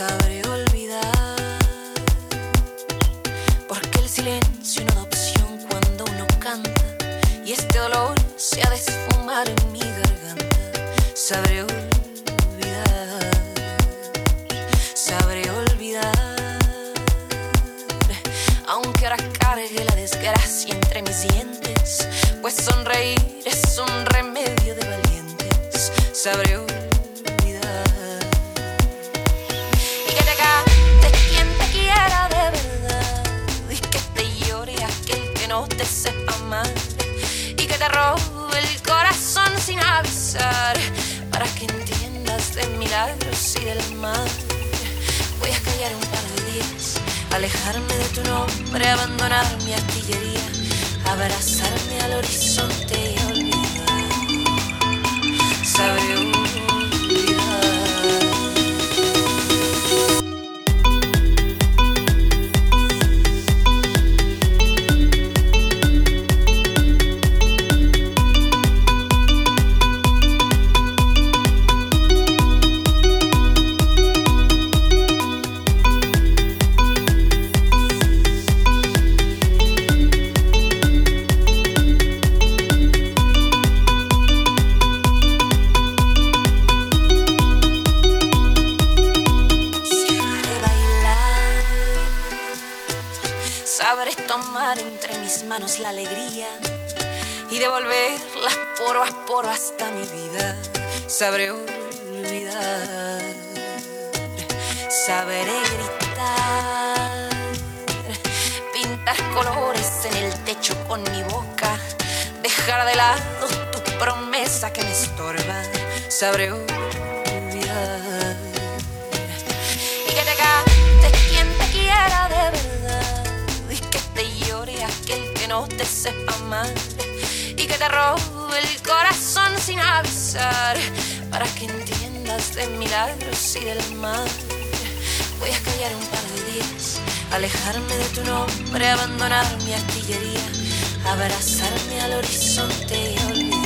sabré olvidar. Porque el silencio no da opción cuando uno canta. Y este dolor se ha de esfumar en mi garganta. Sabré olvidar. Sabré olvidar. Aunque ahora cargue la desgracia entre mis dientes. Pues sonreír es un remedio de valientes. Sabré olvidar. Te sepa mal. Y que te robe el corazón sin avisar. Para que entiendas de milagros y del mal. Voy a callar un par de días. Alejarme de tu nombre, abandonar mi artillería, abrazarme al horizonte sabré tomar entre mis manos la alegría y devolverla poro a poro hasta mi vida. Sabré olvidar, sabré gritar, pintar colores en el techo con mi boca, dejar de lado tu promesa que me estorba. Sabré olvidar sepa mal y que te robe el corazón sin avisar para que entiendas de milagros y del mal. Voy a callar un par de días alejarme de tu nombre abandonar mi artillería abrazarme al horizonte y olvidar